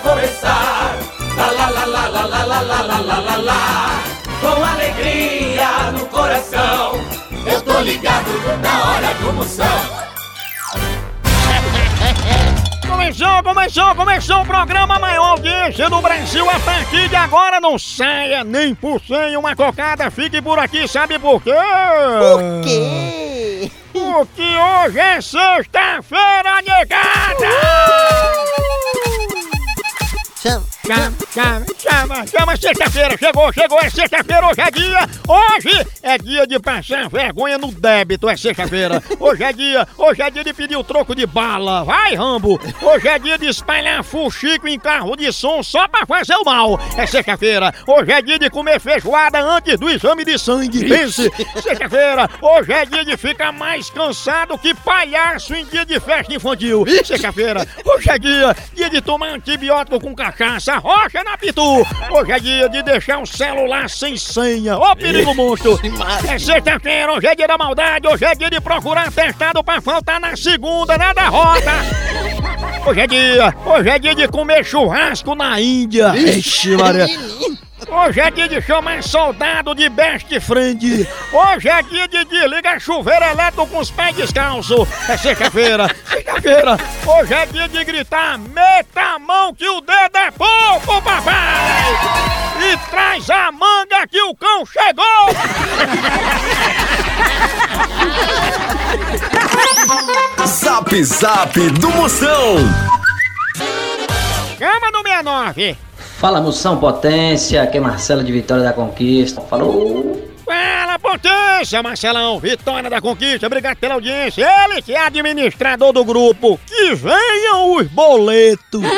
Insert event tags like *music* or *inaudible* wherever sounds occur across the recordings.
vai começar. Lá, lá, lá, lá, lá, lá, lá, lá, lá, lá, lá, lá. Com alegria no coração. Eu tô ligado na hora do Moção. Começou, começou, começou o programa maior audiência do Brasil. A partir de agora não saia nem por cem uma cocada. Fique por aqui, sabe por quê? Por quê? Porque hoje é sexta-feira, negada! Chama, Chama, chama, chama, sexta-feira, chegou, chegou, é sexta-feira, hoje é dia, hoje é dia de passar vergonha no débito, é sexta-feira, hoje é dia, hoje é dia de pedir o troco de bala, vai Rambo, hoje é dia de espalhar fuxico em carro de som só pra fazer o mal, é sexta-feira, hoje é dia de comer feijoada antes do exame de sangue, pense, sexta-feira, hoje é dia de ficar mais cansado que palhaço em dia de festa infantil, sexta-feira, hoje é dia, dia de tomar antibiótico com cachaça, rocha na pitu. Hoje é dia de deixar o celular sem senha. Ô perigo monstro! É sexta-feira, hoje é dia da maldade, hoje é dia de procurar testado pra faltar na segunda, na derrota. Hoje é dia, hoje é dia de comer churrasco na Índia. Ixi, Maria. Hoje é dia de chamar soldado de best friend. Hoje é dia de desligar chuveiro elétrico com os pés descalços. É sexta-feira, sexta-feira. Hoje é dia de gritar: meta a mão que o dedo é pouco, papai! E traz a manga que o cão chegou! Zap Zap do Moção. Chama no 69. Fala Moção Potência, aqui é Marcelo de Vitória da Conquista. Falou! Fala, potência, Marcelão! Vitória da Conquista, obrigado pela audiência. Ele que é administrador do grupo. Que venham os boletos! *laughs*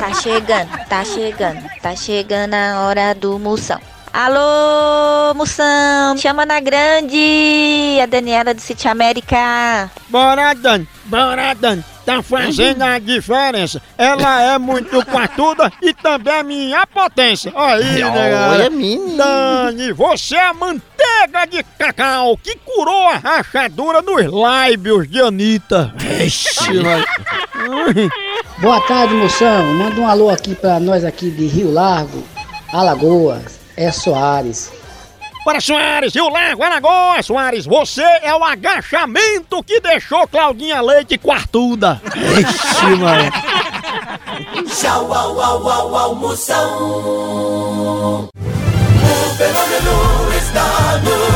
Tá chegando, tá chegando, tá chegando a hora do Moção. Alô, Moção! Chama na grande! A Daniela do City América. Bora, Dan, bora, Dan. Tá fazendo a diferença. Ela é muito patuda e também é minha potência. Aí, Olha, né, menino. Dani, você é a manteiga de cacau que curou a rachadura nos lábios de Anitta. Ixi, mas... *laughs* *laughs* Boa tarde, moção. Manda um alô aqui pra nós aqui de Rio Largo, Alagoas, é Soares. Para Soares, Rio Largo, Alagoas, Soares, você é o agachamento que deixou Claudinha Leite quartuda. Ixi, mano. Tchau, au, au, au, au, Moção. O fenômeno está no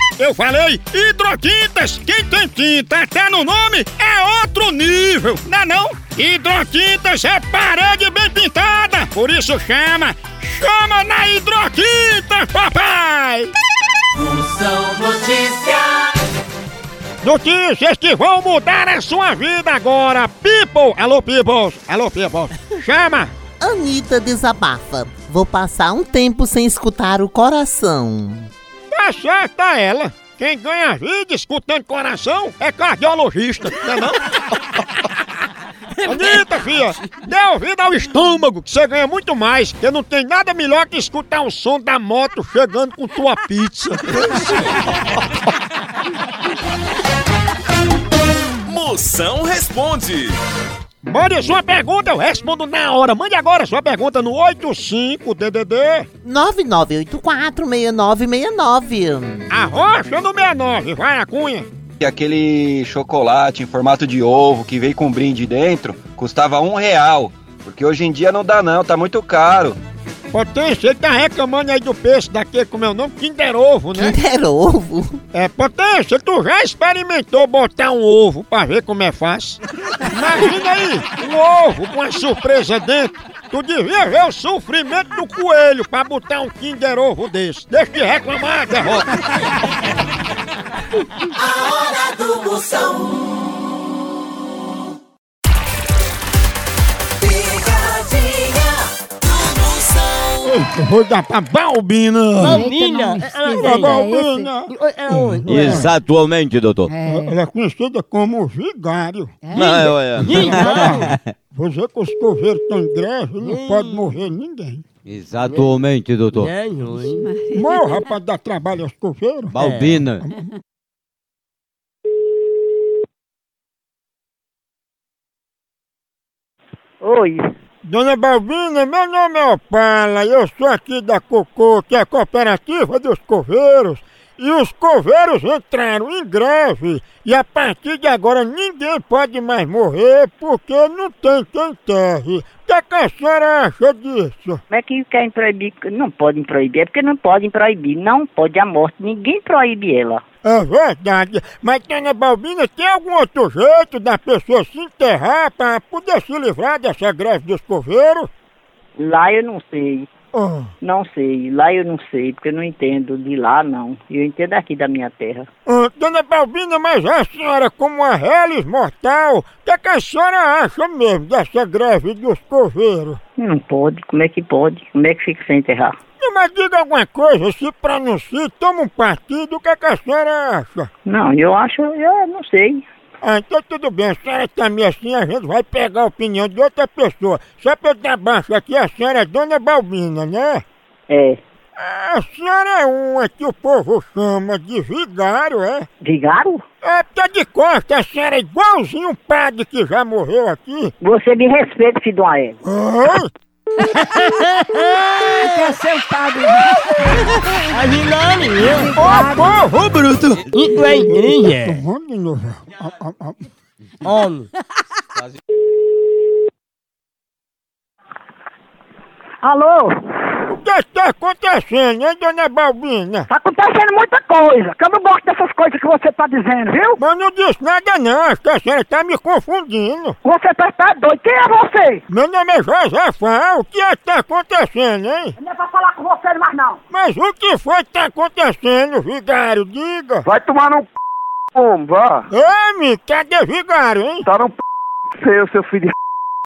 Eu falei hidrotintas, quem tem tinta até no nome é outro nível, não é não? Hidrotintas é parede bem pintada, por isso chama, chama na hidrotintas, papai! Moção Notícias. Notícias que vão mudar a sua vida agora, people! Alô, people! Alô, people! Chama! Anitta desabafa. Vou passar um tempo sem escutar o coração. Tá certa ela! Quem ganha vida escutando coração é cardiologista, não é não? *laughs* Anitta, filha, dê ouvido ao estômago, que você ganha muito mais, porque não tem nada melhor que escutar o som da moto chegando com tua pizza. Moção responde. Mande sua pergunta, eu respondo na hora. Mande agora sua pergunta no 85DDD, 99846969. arrocha no 69, vai a cunha. E aquele chocolate em formato de ovo que veio com brinde dentro custava um real. Porque hoje em dia não dá não, tá muito caro. Potência, ele tá reclamando aí do peixe daquele, como é o nome? Kinder Ovo, né? Kinder Ovo. É, Potência, tu já experimentou botar um ovo pra ver como é fácil? Imagina aí, um ovo com uma surpresa dentro. Tu devia ver o sofrimento do coelho pra botar um Kinder Ovo desse. Deixa de reclamar, derrota. A hora do Moção. Vou dar pra Balbina. Balbina? Pra Balbina. Exatamente, doutor. Ela é conhecida como vigário. Não, é. *laughs* Você que os coveiros estão em greve, não pode morrer ninguém. Exatamente, doutor. Morra pra dar trabalho aos coveiros. Balbina. Oi, Dona Balbina, meu nome é Opala, eu sou aqui da Cocô, que é a cooperativa dos coveiros. E os coveiros entraram em greve e a partir de agora ninguém pode mais morrer porque não tem quem enterre. O que, é a senhora acha disso? como é que querem proibir? Não podem proibir, é porque não podem proibir. Não pode a morte, ninguém proíbe ela. É verdade, mas Dona Balbina, tem algum outro jeito da pessoa se enterrar para poder se livrar dessa greve dos coveiros? Lá eu não sei, Ah. não sei. Lá eu não sei, porque eu não entendo de lá, não. Eu entendo aqui da minha terra. Ah, Dona Balbina, mas a senhora, como uma reles mortal, o que, é que a senhora acha mesmo dessa greve dos coveiros? Não pode, como é que pode? Como é que fica sem enterrar? Não, Mas diga alguma coisa, se pronuncie, toma um partido, o que, é que a senhora acha? Não, eu acho, eu não sei. Ah, então tudo bem, a senhora também assim, a gente vai pegar a opinião de outra pessoa. Só pra eu dar baixo aqui, a senhora é Dona Balbina, né? É, A senhora é uma que o povo chama de vigário, é? vigário? É, tá de costa, a senhora é igualzinho um padre que já morreu aqui. Você me respeita, filho de uma égua. Quer ser o padre? A Milani, Ô povo bruto! Isso é igreja. Homem. Alô? O que está acontecendo, hein, Dona Balbina? Tá acontecendo muita coisa, que eu não gosto dessas coisas que você tá dizendo, viu? Mas não disse nada não, acho que a senhora tá me confundindo. Você tá, tá doido. Quem é você? Meu nome é Josafá, o que é que tá acontecendo, hein? Não é pra falar com você mais não. Mas o que foi que tá acontecendo, vigário? Diga. Vai tomar no c... vá. Ei, me cadê vigário, hein? Tá no p... seu, seu filho de...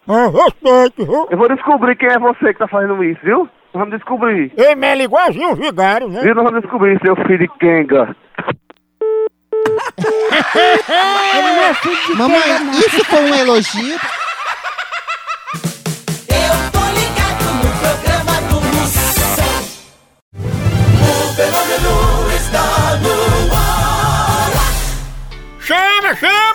Ah, respeito, viu? Eu vou descobrir quem é você que tá fazendo isso, viu? Nós vamos descobrir. Ei, Melo, igualzinho o vigário, né? Viu? Nós vamos descobrir, seu filho de Kenga. *laughs* Mamãe, isso foi um elogio? Eu tô ligado no programa do Moção. O fenômeno está no ar. Chama, chama!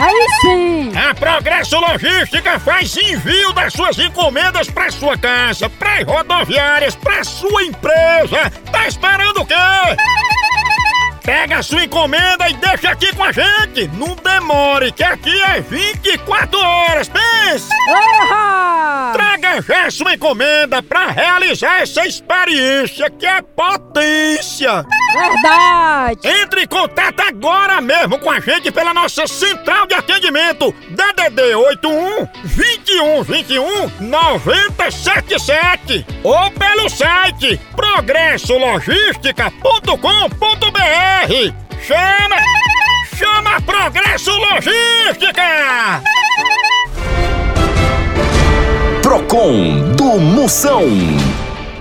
Aí sim! A Progresso Logística faz envio das suas encomendas para sua casa, para rodoviárias, para sua empresa. Tá esperando o quê? Pega a sua encomenda e deixa aqui com a gente. Não demore, que aqui é 24 horas. Pense! Ahá! Traga já sua encomenda para realizar essa experiência que é potência. Verdade! Entre em contato agora mesmo com a gente pela nossa central de atendimento DDD 81 21 21 977 ou pelo site progressologística.com.br. Chama! Chama Progresso Logística! Procon do Moção.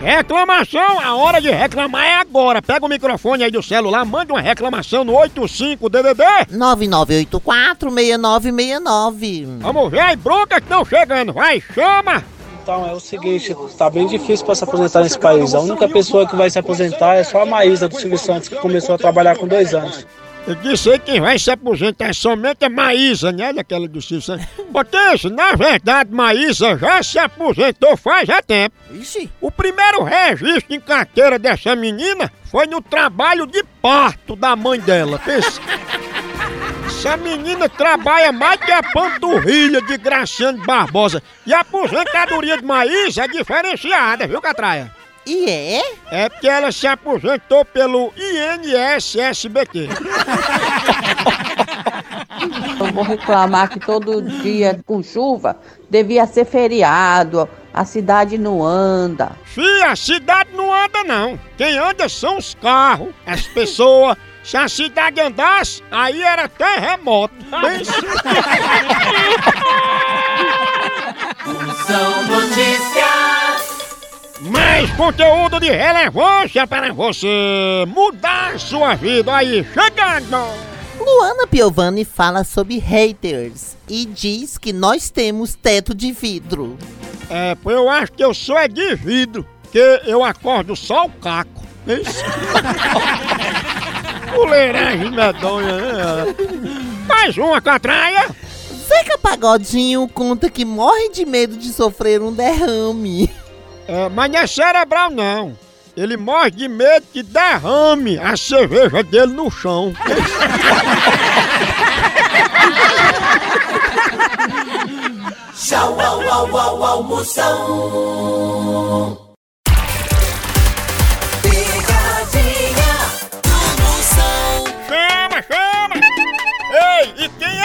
Reclamação, a hora de reclamar é agora. Pega o microfone aí do celular, manda uma reclamação no 85 DDD. 9984-6969. Vamos ver as broncas que estão chegando. Vai, chama! Então é o seguinte, tá bem difícil para se aposentar nesse país. A única pessoa que vai se aposentar é só a Maísa do Silvio Santos, que começou a trabalhar com dois anos. Eu disse aí que quem vai se aposentar somente é Maísa, né? Daquela do Silvio Santos. *laughs* Potência, na verdade, Maísa já se aposentou faz já tempo. Ixi. O primeiro registro em carteira dessa menina foi no trabalho de parto da mãe dela. Pensa. *laughs* Essa menina trabalha mais que a panturrilha de Graciano Barbosa. E a aposentadoria de Maísa é diferenciada, viu, Catraia? E é? É porque ela se aposentou pelo INSSBT. *laughs* Eu vou reclamar que todo dia com chuva devia ser feriado, a cidade não anda. Fia, a cidade não anda não. Quem anda são os carros, as pessoas. Se a cidade andasse, aí era terremoto. *laughs* São notícias. Mais conteúdo de relevância para você mudar sua vida aí, chegando! Luana Piovani fala sobre haters e diz que nós temos teto de vidro. É, pô, eu acho que eu sou é de vidro, porque eu acordo só o caco. Isso. *laughs* Fuleiragem medonha, né? Mais uma catraia! Zeca Pagodinho conta que morre de medo de sofrer um derrame. É, mas não é cerebral não. Ele morre de medo que derrame a cerveja dele no chão. Tchau, au, au, au, almoção.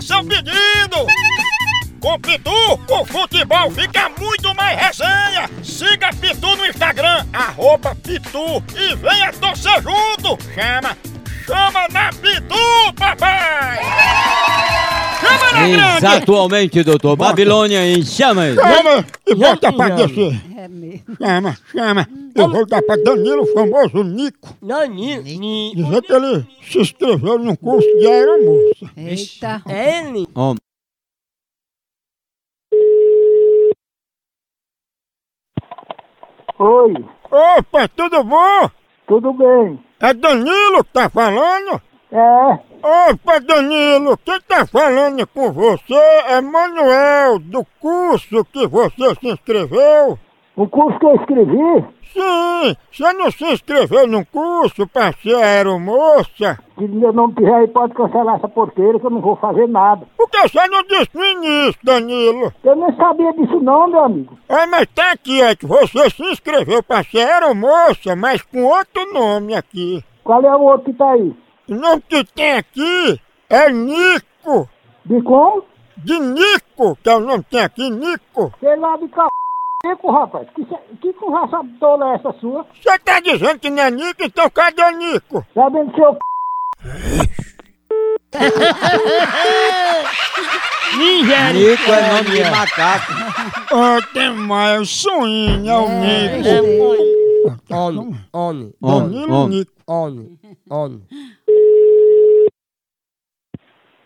seu pedido. Com Pitu, o futebol fica muito mais resenha. Siga Pitu no Instagram, arroba Pitu e venha torcer junto. Chama, chama na Pitu, papai! Chama na grande! Exatamente, doutor. Babilônia em chamas. Chama e volta pra descer. É mesmo. Chama, chama. Eu vou dar pra Danilo, o famoso Nico. Danilo. Dizer que ele se inscreveu num curso de aeromoça. Eita. É ele. Ó, Oi, Opa, tudo bom? tudo bem? É Danilo que tá falando? É, Opa, Danilo, quem tá falando com você é Manuel, do curso que você se inscreveu. O curso que eu escrevi, Sim, você não se inscreveu num curso pra ser aeromoça? se meu nome tiver aí, pode cancelar essa porteira que eu não vou fazer nada. Por que você não disse no início, Danilo? Eu nem sabia disso não, meu amigo. É, mas tá aqui, é que você se inscreveu pra ser aeromoça, mas com outro nome aqui. Qual é o outro que tá aí? O nome que tem aqui é Nico. De como? De Nico, que é o nome que tem aqui, Nico. Sei lá de c... Nico, rapaz. Que, que conversa tola é essa sua? Você tá dizendo que não é Nico, então cadê Nico? Sabendo seu c... Nigéria. Nico é nome de macaco. Ó, tem mais sonhinho, é o Nico. On, on, Danilo on. Nico. on, on.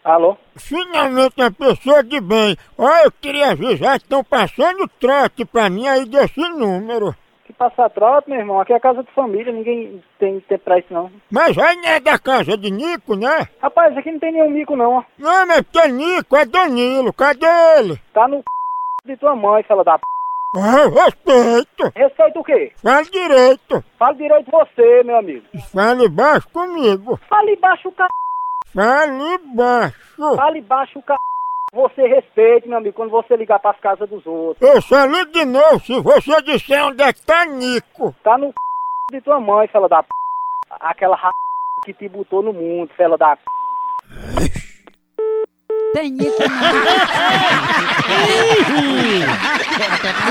Alô? Finalmente uma pessoa de bem. Olha, eu queria avisar que estão passando trote pra mim aí desse número. Que passar trote, meu irmão? Aqui é casa de família, ninguém tem tempo pra isso não. Mas aí não é da casa de Nico, né? Rapaz, aqui não tem nenhum mico não, ó. Não, mas porque Nico é Danilo, cadê ele? Tá no c... *laughs* de tua mãe, fela da p... Ah, respeito. Respeita o quê? Fale direito. Fala direito você, meu amigo. Fale baixo comigo. Fale baixo o c... Fale baixo. Fale baixo o c... Você respeite, meu amigo, quando você ligar pras casas dos outros. Eu só ligo de novo se você disser onde é que tá Nico. Tá no c... de tua mãe, fela da p... Aquela ra... que te botou no mundo, fela da p... Tem Nico *laughs*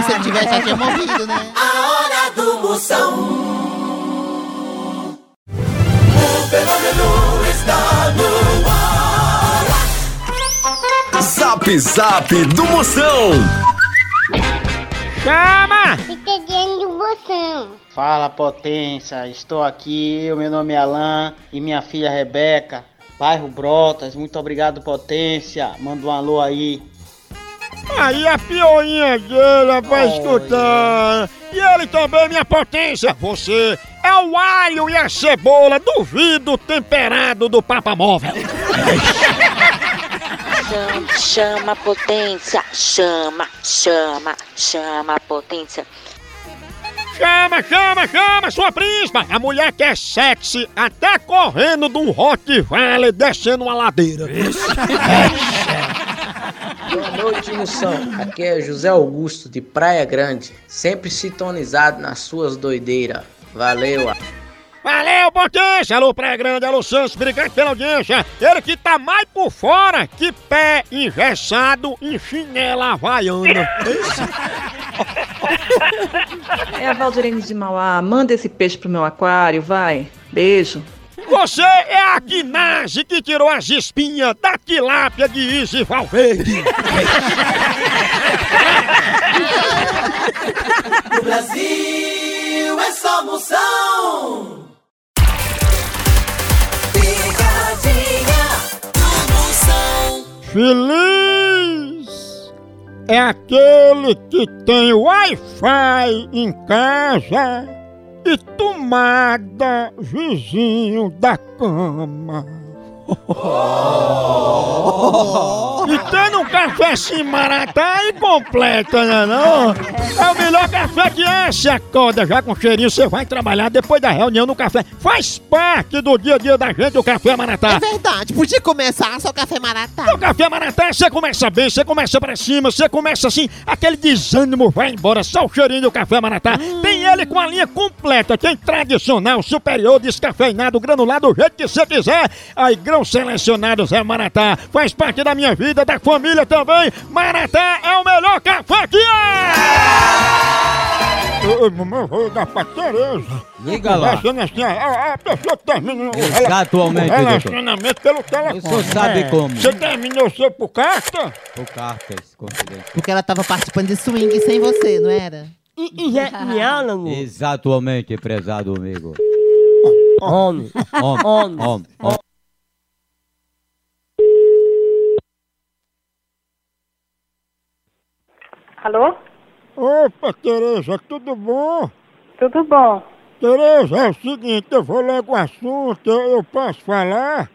se ele tivesse tinha morrido, né? A hora do Moção. Zap Zap do Moção. Chama! Pegadinha do moção. Fala potência, estou aqui, o meu nome é Alan e minha filha Rebeca, bairro Brotas, muito obrigado potência, manda um alô aí. Aí a pioinha dele vai escutar. E ele também, minha potência. Você é o alho e a cebola do vidro temperado do Papa Móvel. *laughs* Chama, chama potência, chama, chama, chama potência. Chama, chama, chama, sua príncipa! A mulher que é sexy, até correndo de um Rottweiler descendo uma ladeira. *laughs* Boa noite, moção. Aqui é José Augusto de Praia Grande, sempre sintonizado nas suas doideiras. Valeu. Valeu, potência! Alô, Praia Grande, alô, Santos, obrigado pela audiência. Ele que tá mais por fora que pé engessado em chinela havaiana. É a Valdirene de Mauá. Manda esse peixe pro meu aquário, vai. Beijo. Você é a Guinase que tirou as espinhas da tilápia de Izzy Valverde. *laughs* No Brasil é só Moção. Feliz é aquele que tem Wi-Fi em casa e tomada vizinho da cama. E tendo um café assim maratá e completa, né não? É o melhor café que é, se acorda já com cheirinho, você vai trabalhar depois da reunião no café. Faz parte do dia a dia da gente o café maratá. É verdade, podia começar só café maratá. O café maratá, você começa bem, você começa pra cima, você começa assim, aquele desânimo vai embora, só o cheirinho do café maratá. Tem ele com a linha completa, tem tradicional, superior, descafeinado, granulado, do jeito que você quiser. Aí, grão selecionado Zé Maratá, faz parte da minha vida, da família também. Maratá é o melhor café que é! Eu, eu, eu vou dar pra Tereza. Diga lá. Assim, a, a pessoa termina o rela- Exatamente, o relacionamento pelo telefone. O senhor sabe É. como. Você terminou o seu por carta? Por cartas, confidência. Porque ela tava participando de swing sem você, não era? Exatamente, prezado amigo. Homem. Homem, Homem. homem, Alô? Opa, Tereza, tudo bom? Tudo bom. Tereza, é o seguinte, eu vou logo ao assunto, eu, eu posso falar?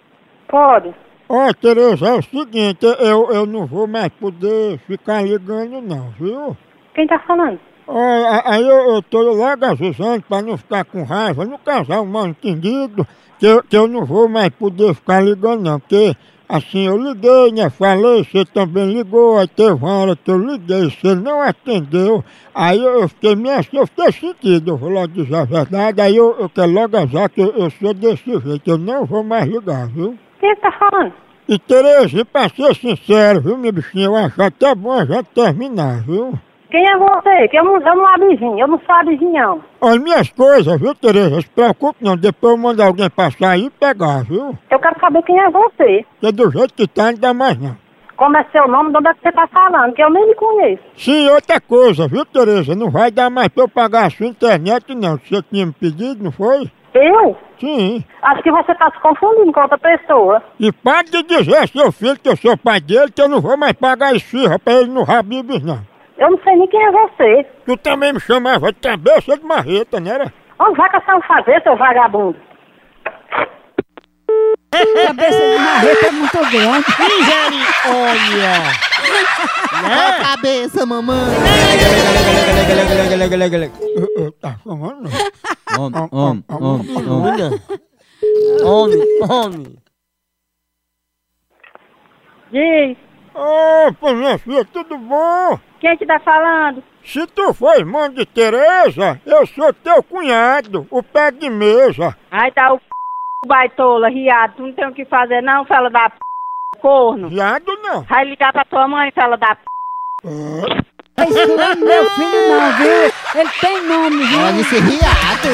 Pode. Ó, Tereza, é o seguinte, eu, eu não vou mais poder ficar ligando não, viu? Quem tá falando? Ó, a- aí eu, eu tô logo avisando pra não ficar com raiva, no casal mal entendido, que eu, que eu não vou mais poder ficar ligando não, porque assim, eu liguei, né, falei, você também ligou, aí teve uma hora que eu liguei, você não atendeu, aí eu, fiquei meio assim, eu fiquei sentido, eu vou logo dizer a verdade, aí eu, eu quero logo avisar que eu, eu sou desse jeito, eu não vou mais ligar, viu? Quem tá falando? E Tereza, pra ser sincero, viu, minha bichinha, eu acho até bom a gente terminar, viu? Quem é você? Que eu não, eu não avizinho, eu não sou avizinhão. Olha, minhas coisas, viu, Tereza? Se preocupe não, depois eu mando alguém passar aí e pegar, viu? Eu quero saber quem é você. Porque do jeito que tá, não dá mais não. como é seu nome, de onde é que você tá falando, que eu nem me conheço. Sim, outra coisa, viu, Tereza? Não vai dar mais pra eu pagar a sua internet, não. Você tinha me pedido, não foi? Eu? Sim. Acho que você tá se confundindo com outra pessoa. E pare de dizer ao seu filho que eu sou pai dele, que eu não vou mais pagar esfirra pra ele no Habibs, não. Eu não sei nem quem é você. Tu também me chamava de cabeça de marreta, não era? Onde vai caçar um fazer, seu vagabundo? Cabeça de marreta é muito grande. Olha! Qual a cabeça, mamãe? Tá falando? Homem, homem, homem, homem. Homem, homem. Diz, Opa, minha filha, tudo bom? quem que tá falando? Se tu for irmão de Tereza, eu sou teu cunhado, o pé de mesa. Aí tá o c... baitola, riado, tu não tem o que fazer não, fela da p... corno. Viado não. Vai ligar pra tua mãe, fela da p... Esse não é meu filho não, viu? Ele tem nome, viu? Olha esse riado.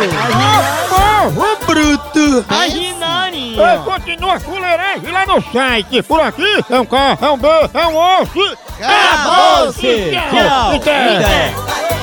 Porro bruto! Imaginani. Ei, continua a fuleiragem lá no site. Por aqui é um K, é um B, é um osso. Acabou-se. Tchau. Tchau.